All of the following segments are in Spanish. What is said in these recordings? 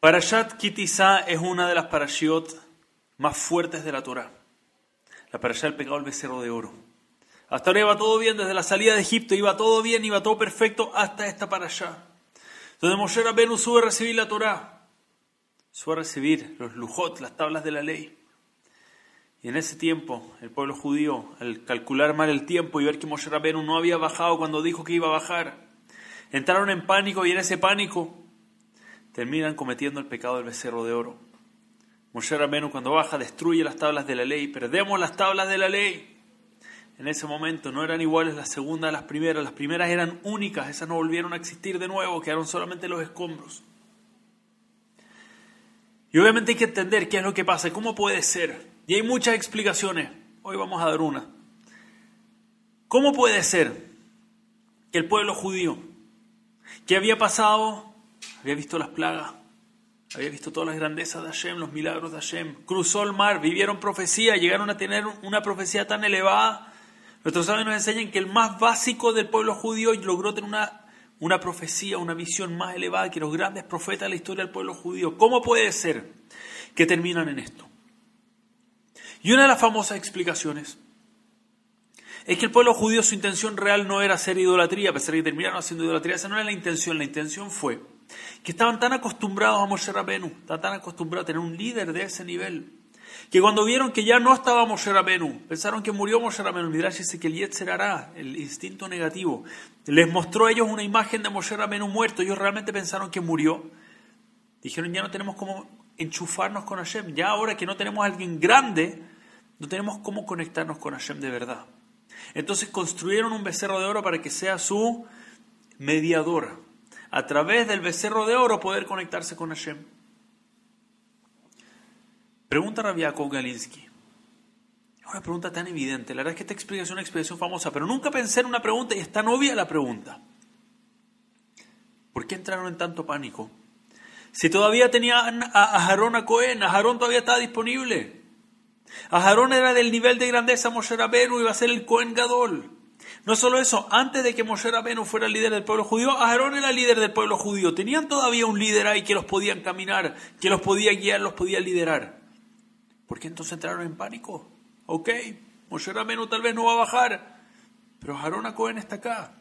Parashat Kitizá es una de las parashiot más fuertes de la Torah. La parashat del pecado del becerro de oro. Hasta ahora iba todo bien, desde la salida de Egipto iba todo bien, iba todo perfecto hasta esta parashat. Donde Moshe Rabbeinu sube a recibir la Torah, sube a recibir los lujot, las tablas de la ley. Y en ese tiempo, el pueblo judío, al calcular mal el tiempo y ver que Moshe Rabbeinu no había bajado cuando dijo que iba a bajar, entraron en pánico y en ese pánico terminan cometiendo el pecado del becerro de oro. Moshe Rabbeinu cuando baja destruye las tablas de la ley, perdemos las tablas de la ley. En ese momento no eran iguales las segundas a las primeras, las primeras eran únicas, esas no volvieron a existir de nuevo, quedaron solamente los escombros. Y obviamente hay que entender qué es lo que pasa, cómo puede ser. Y hay muchas explicaciones. Hoy vamos a dar una. ¿Cómo puede ser que el pueblo judío, que había pasado, había visto las plagas, había visto todas las grandezas de Hashem, los milagros de Hashem, cruzó el mar, vivieron profecía, llegaron a tener una profecía tan elevada? Nuestros sabios nos enseñan que el más básico del pueblo judío logró tener una, una profecía, una visión más elevada que los grandes profetas de la historia del pueblo judío. ¿Cómo puede ser que terminan en esto? Y una de las famosas explicaciones es que el pueblo judío su intención real no era hacer idolatría, a pesar de que terminaron haciendo idolatría, esa no era la intención, la intención fue que estaban tan acostumbrados a Moshe Rabenu, estaban tan acostumbrados a tener un líder de ese nivel, que cuando vieron que ya no estaba Moshe Rabenu, pensaron que murió Moshe Rabenu, Midrash dice que el Yetzer hará, el instinto negativo, les mostró a ellos una imagen de Moshe Rabenu muerto, ellos realmente pensaron que murió, dijeron ya no tenemos cómo enchufarnos con Hashem. Ya ahora que no tenemos alguien grande, no tenemos cómo conectarnos con Hashem de verdad. Entonces construyeron un becerro de oro para que sea su mediador. A través del becerro de oro poder conectarse con Hashem. Pregunta Rabiakov Galinsky. Una pregunta tan evidente. La verdad es que esta explicación es una explicación famosa, pero nunca pensé en una pregunta y es tan obvia la pregunta. ¿Por qué entraron en tanto pánico? Si todavía tenían a Aarón a Cohen, Aarón todavía estaba disponible. Aarón era del nivel de grandeza Moshe Rabenu, iba a ser el Cohen Gadol. No solo eso, antes de que Moshe Rabenu fuera el líder del pueblo judío, Aarón era el líder del pueblo judío. Tenían todavía un líder ahí que los podía caminar, que los podía guiar, los podía liderar. ¿Por qué entonces entraron en pánico? Ok, Moshe Rabenu tal vez no va a bajar, pero Aarón a Cohen está acá.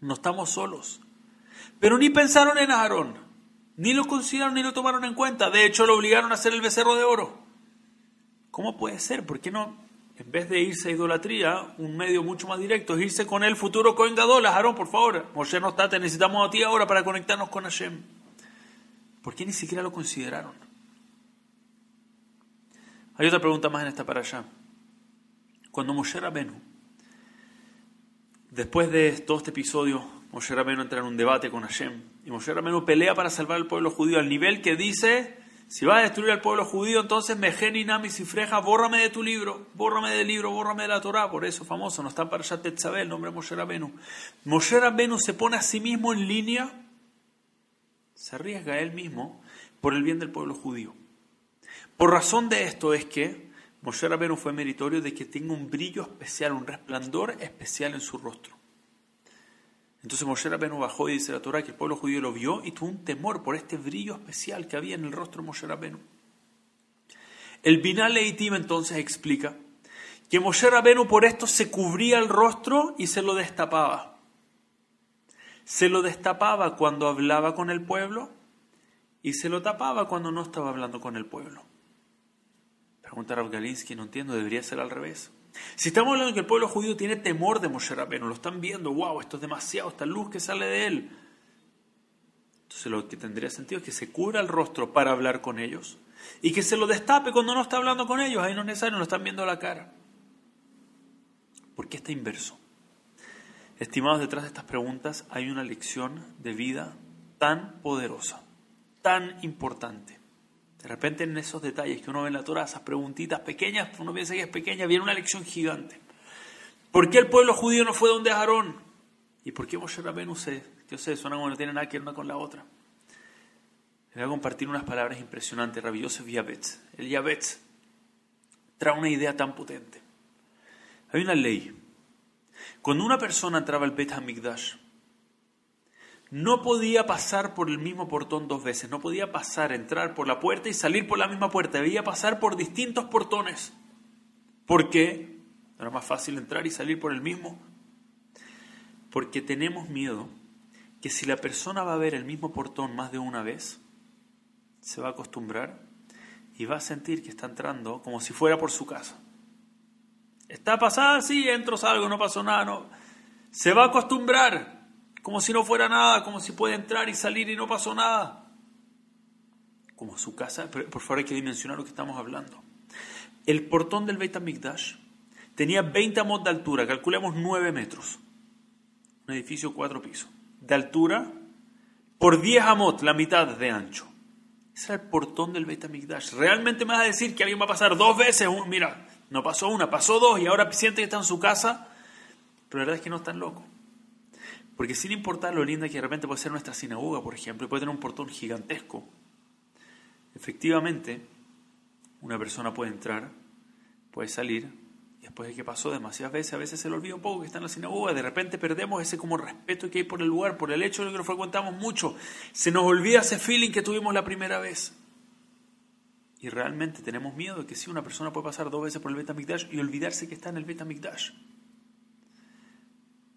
No estamos solos. Pero ni pensaron en Aarón. Ni lo consideraron ni lo tomaron en cuenta. De hecho, lo obligaron a hacer el becerro de oro. ¿Cómo puede ser? ¿Por qué no, en vez de irse a idolatría, un medio mucho más directo, es irse con el futuro Cohen Gadol, por favor? Moshe no está, te necesitamos a ti ahora para conectarnos con Hashem. ¿Por qué ni siquiera lo consideraron? Hay otra pregunta más en esta para allá. Cuando Moshe Rabenu, después de todo este episodio, Moshe Rabenu entra en un debate con Hashem y Moshe Rabenu pelea para salvar al pueblo judío al nivel que dice, si vas a destruir al pueblo judío, entonces Mejeni Nami Sifreja, bórrame de tu libro, bórrame del libro, bórrame de la Torah, por eso famoso, no está para Tetzabel, el nombre de Moshe Rabenu. Moshe Rabenu se pone a sí mismo en línea, se arriesga él mismo por el bien del pueblo judío. Por razón de esto es que Moshe Rabenu fue meritorio de que tenga un brillo especial, un resplandor especial en su rostro. Entonces Moshe Rabenu bajó y dice la Torah que el pueblo judío lo vio y tuvo un temor por este brillo especial que había en el rostro de Moshe Rabenu. El Binal Leitim entonces explica que Moshe Rabenu por esto se cubría el rostro y se lo destapaba. Se lo destapaba cuando hablaba con el pueblo y se lo tapaba cuando no estaba hablando con el pueblo. Pregunta Rav Galinsky, no entiendo, debería ser al revés. Si estamos hablando de que el pueblo judío tiene temor de Moshe Rabbeinu, lo están viendo, wow, esto es demasiado, esta luz que sale de él. Entonces lo que tendría sentido es que se cubra el rostro para hablar con ellos y que se lo destape cuando no está hablando con ellos, ahí no es necesario, no están viendo la cara. ¿Por qué está inverso? Estimados, detrás de estas preguntas hay una lección de vida tan poderosa, tan importante. De repente en esos detalles que uno ve en la Torah, esas preguntitas pequeñas, uno piensa que es pequeña, viene una lección gigante. ¿Por qué el pueblo judío no fue donde Aarón? ¿Y por qué Moshe Rabenu se, yo sé, suena como no tiene nada que ver una con la otra? Le voy a compartir unas palabras impresionantes, Rabbi Yosef Yabetz. El Yabetz trae una idea tan potente. Hay una ley. Cuando una persona entraba al Bet HaMikdash, no podía pasar por el mismo portón dos veces, no podía pasar, entrar por la puerta y salir por la misma puerta, debía pasar por distintos portones. ¿Por qué? Era más fácil entrar y salir por el mismo. Porque tenemos miedo que si la persona va a ver el mismo portón más de una vez, se va a acostumbrar y va a sentir que está entrando como si fuera por su casa. Está pasada, sí, entro, salgo, no pasó nada, no. Se va a acostumbrar como si no fuera nada, como si puede entrar y salir y no pasó nada. Como su casa, por favor hay que dimensionar lo que estamos hablando. El portón del Beit HaMikdash tenía 20 amos de altura, calculemos 9 metros. Un edificio cuatro pisos. De altura por 10 amot, la mitad de ancho. Ese era el portón del Beit HaMikdash. ¿Realmente me vas a decir que alguien va a pasar dos veces? Mira, no pasó una, pasó dos y ahora siente que está en su casa. Pero la verdad es que no es tan loco. Porque sin importar lo linda que de repente puede ser nuestra sinagoga, por ejemplo, y puede tener un portón gigantesco, efectivamente, una persona puede entrar, puede salir, y después de que pasó demasiadas veces, a veces se le olvida un poco que está en la sinagoga, de repente perdemos ese como respeto que hay por el lugar, por el hecho de que lo frecuentamos mucho, se nos olvida ese feeling que tuvimos la primera vez. Y realmente tenemos miedo de que si una persona puede pasar dos veces por el Betamikdash y olvidarse que está en el Betamikdash.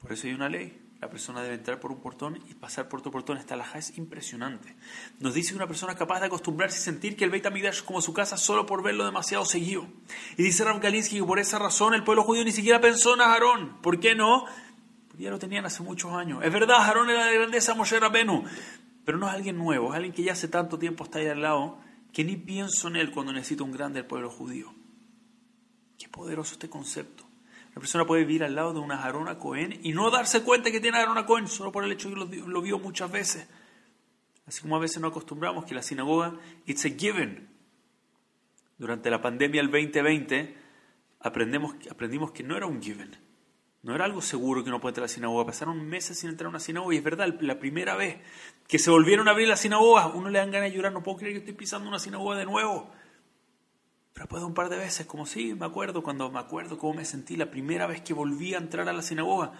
Por eso hay una ley. La persona debe entrar por un portón y pasar por otro portón. Esta alhaja es impresionante. Nos dice que una persona capaz de acostumbrarse y sentir que el Beit HaMikdash es como su casa solo por verlo demasiado seguido. Y dice Rav Galinsky que por esa razón el pueblo judío ni siquiera pensó en Aarón. ¿Por qué no? Porque ya lo tenían hace muchos años. Es verdad, Aarón era de grandeza Moshe Rabenu, pero no es alguien nuevo, es alguien que ya hace tanto tiempo está ahí al lado que ni pienso en él cuando necesito un grande del pueblo judío. Qué poderoso este concepto. La persona puede vivir al lado de una Jarona Cohen y no darse cuenta que tiene Jarona Cohen solo por el hecho de que lo, vio muchas veces. Así como a veces nos acostumbramos que la sinagoga, it's a given. Durante la pandemia del 2020 aprendemos, aprendimos que no era un given. No era algo seguro que uno puede entrar a la sinagoga. Pasaron meses sin entrar a una sinagoga y es verdad, la primera vez que se volvieron a abrir las sinagogas, uno le dan ganas de llorar, no puedo creer que estoy pisando una sinagoga de nuevo. Pero después de un par de veces, como sí, me acuerdo, cuando me acuerdo cómo me sentí la primera vez que volví a entrar a la sinagoga.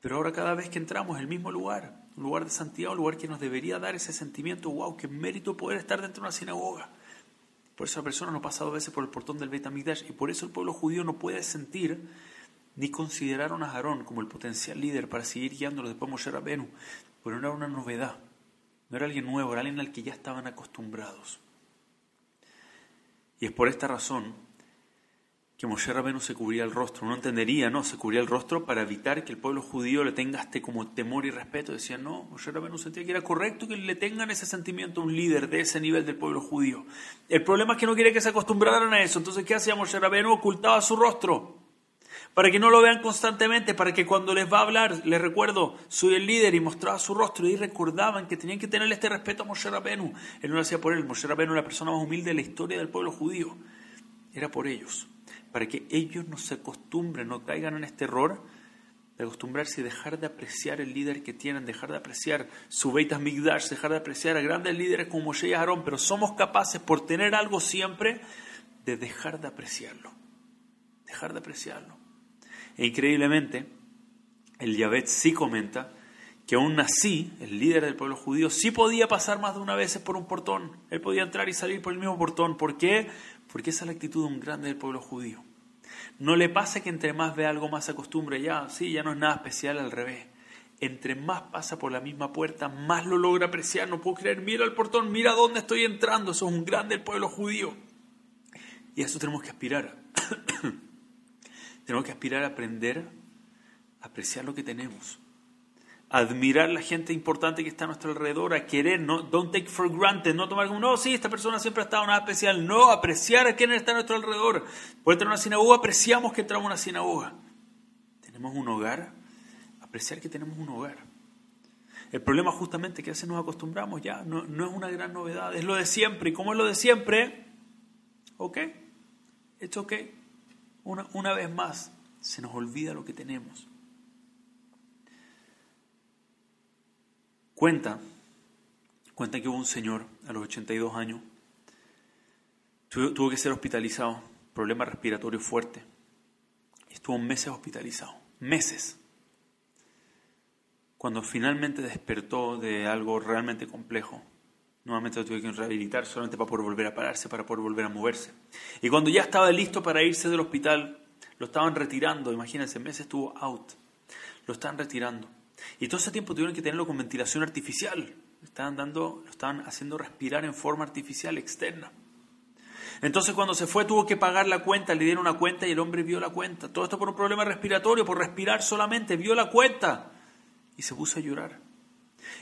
Pero ahora cada vez que entramos, el mismo lugar, un lugar de santidad, un lugar que nos debería dar ese sentimiento, wow, qué mérito poder estar dentro de una sinagoga. Por eso la persona no pasa dos veces por el portón del Beit HaMikdash y por eso el pueblo judío no puede sentir ni considerar a Aarón como el potencial líder para seguir guiándolo después Moshe Rabenu, porque no era una novedad, no era alguien nuevo, era alguien al que ya estaban acostumbrados. Y es por esta razón que Moshe Rabenu se cubría el rostro. No entendería, ¿no? Se cubría el rostro para evitar que el pueblo judío le tenga este como temor y respeto. Decía, no, Moshe Rabenu sentía que era correcto que le tengan ese sentimiento a un líder de ese nivel del pueblo judío. El problema es que no quiere que se acostumbraran a eso. Entonces, ¿qué hacía Moshe Rabenu? Ocultaba su rostro para que no lo vean constantemente, para que cuando les va a hablar, les recuerdo, soy el líder y mostraba su rostro y recordaban que tenían que tenerle este respeto a Moshe Rabenu. Él no lo hacía por él, Moshe Rabenu la persona más humilde de la historia del pueblo judío. Era por ellos, para que ellos no se acostumbren, no caigan en este error de acostumbrarse y dejar de apreciar el líder que tienen, dejar de apreciar su Beit Migdash, dejar de apreciar a grandes líderes como Moshe y Aarón, pero somos capaces por tener algo siempre de dejar de apreciarlo, dejar de apreciarlo. E increíblemente, el Yavet sí comenta que aún así, el líder del pueblo judío sí podía pasar más de una vez por un portón. Él podía entrar y salir por el mismo portón. ¿Por qué? Porque esa es la actitud de un grande del pueblo judío. No le pasa que entre más ve algo más acostumbre. Ya, sí, ya no es nada especial, al revés. Entre más pasa por la misma puerta, más lo logra apreciar. No puedo creer, mira el portón, mira dónde estoy entrando. Eso es un grande del pueblo judío. Y a eso tenemos que aspirar. Tenemos que aspirar a aprender a apreciar lo que tenemos, a admirar la gente importante que está a nuestro alrededor, a querer, no, don't take for granted, no tomar como, no, sí, esta persona siempre ha estado nada especial, no, apreciar a quien está a nuestro alrededor. Por entrar a una sinagoga, apreciamos que entramos a una sinagoga. Tenemos un hogar, apreciar que tenemos un hogar. El problema justamente que a veces nos acostumbramos ya, no, no es una gran novedad, es lo de siempre. ¿Y cómo es lo de siempre? Ok, it's ok. Una, vez más, se nos olvida lo que tenemos. Cuenta, cuenta que hubo un señor a los 82 años, tuvo, que ser hospitalizado, problema respiratorio fuerte. Estuvo meses hospitalizado, meses. cuando finalmente despertó de algo realmente complejo, nuevamente lo tuve que rehabilitar solamente para poder volver a pararse, para poder volver a moverse. Y cuando ya estaba listo para irse del hospital, lo estaban retirando, imagínense, meses estuvo out, lo estaban retirando. Y todo ese tiempo tuvieron que tenerlo con ventilación artificial, estaban dando, lo estaban haciendo respirar en forma artificial externa. Entonces cuando se fue tuvo que pagar la cuenta, le dieron una cuenta y el hombre vio la cuenta. Todo esto por un problema respiratorio, por respirar solamente, vio la cuenta y se puso a llorar.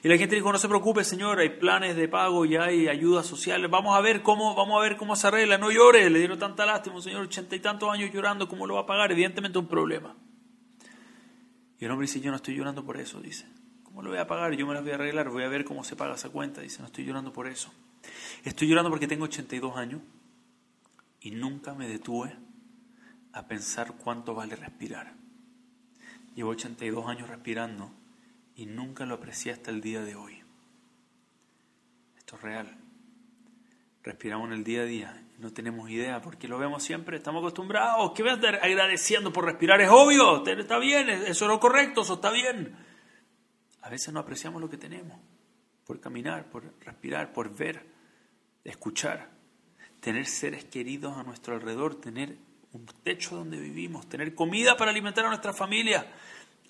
Y la gente dijo, no se preocupe señor, hay planes de pago y hay ayudas sociales, vamos a ver cómo, vamos a ver cómo se arregla, no llore, le dieron tanta lástima, señor ochenta y tantos años llorando, ¿cómo lo va a pagar? Evidentemente un problema. Y el hombre dice, yo no estoy llorando por eso, dice. ¿Cómo lo voy a pagar? Yo me las voy a arreglar, voy a ver cómo se paga esa cuenta. Dice, no estoy llorando por eso. Estoy llorando porque tengo 82 años y nunca me detuve a pensar cuánto vale respirar. Llevo 82 años respirando y nunca lo aprecié hasta el día de hoy. Esto es real. Respiramos en el día a día y no tenemos idea porque lo vemos siempre, estamos acostumbrados. ¿Qué voy a estar agradeciendo por respirar? Es obvio, está bien, eso es lo correcto, eso está bien. A veces no apreciamos lo que tenemos por caminar, por respirar, por ver, escuchar tener seres queridos a nuestro alrededor, tener un techo donde vivimos, tener comida para alimentar a nuestra familia.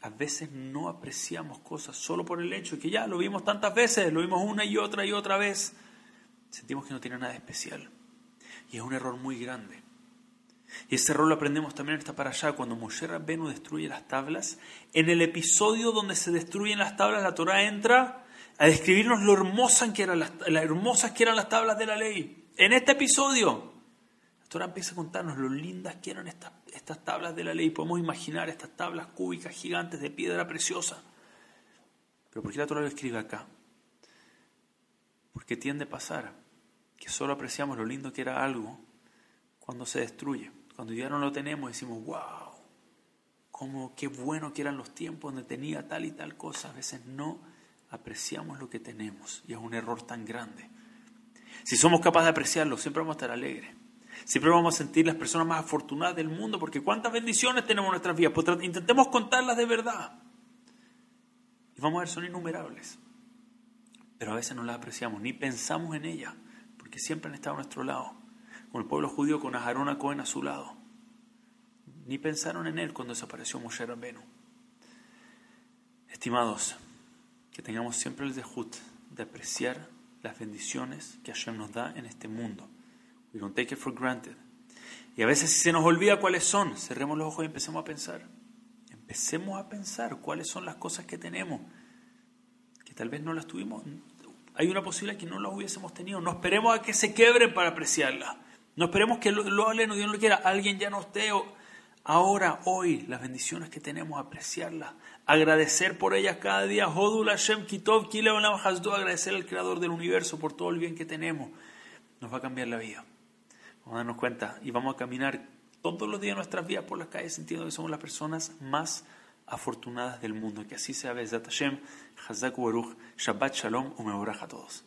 A veces no apreciamos cosas solo por el hecho de que ya lo vimos tantas veces, lo vimos una y otra y otra vez. Sentimos que no tiene nada especial. Y es un error muy grande. Y ese error lo aprendemos también en esta para allá, cuando Moshe Rabbenu destruye las tablas. En el episodio donde se destruyen las tablas, la Torah entra a describirnos lo hermosas que eran las, hermosas que eran las tablas de la ley. En este episodio, Torah empieza a contarnos lo lindas que eran estas, tablas de la ley. Podemos imaginar estas tablas cúbicas gigantes de piedra preciosa. Pero ¿por qué la Torah lo escribe acá? Porque tiende a pasar que solo apreciamos lo lindo que era algo cuando se destruye. Cuando ya no lo tenemos decimos, wow, cómo, qué bueno que eran los tiempos donde tenía tal y tal cosa. A veces no apreciamos lo que tenemos y es un error tan grande. Si somos capaces de apreciarlo, siempre vamos a estar alegres. Siempre vamos a sentir las personas más afortunadas del mundo, porque cuántas bendiciones tenemos en nuestras vidas. Pues intentemos contarlas de verdad. Y vamos a ver, son innumerables. Pero a veces no las apreciamos, ni pensamos en ellas, porque siempre han estado a nuestro lado. Como el pueblo judío con Aharón Cohen a su lado. Ni pensaron en él cuando desapareció Moshe Rabbenu. Estimados, que tengamos siempre el dejut de apreciar las bendiciones que Hashem nos da en este mundo. We don't take it for granted. Y a veces si se nos olvida cuáles son, cerremos los ojos y empecemos a pensar. Empecemos a pensar cuáles son las cosas que tenemos, que tal vez no las tuvimos. Hay una posibilidad que no las hubiésemos tenido. No esperemos a que se quebren para apreciarlas. No esperemos que lo, lo Dios no lo quiera, alguien ya no esté. Ahora, hoy, las bendiciones que tenemos, apreciarlas, agradecer por ellas cada día. Hodul Hashem Kitov agradecer al Creador del universo por todo el bien que tenemos. Nos va a cambiar la vida. Vamos a darnos cuenta y vamos a caminar todos los días nuestras vidas por las calles sintiendo que somos las personas más afortunadas del mundo. Que así sea, Bezat Hashem, Hazak Baruch, Shabbat Shalom, Umeorach a todos.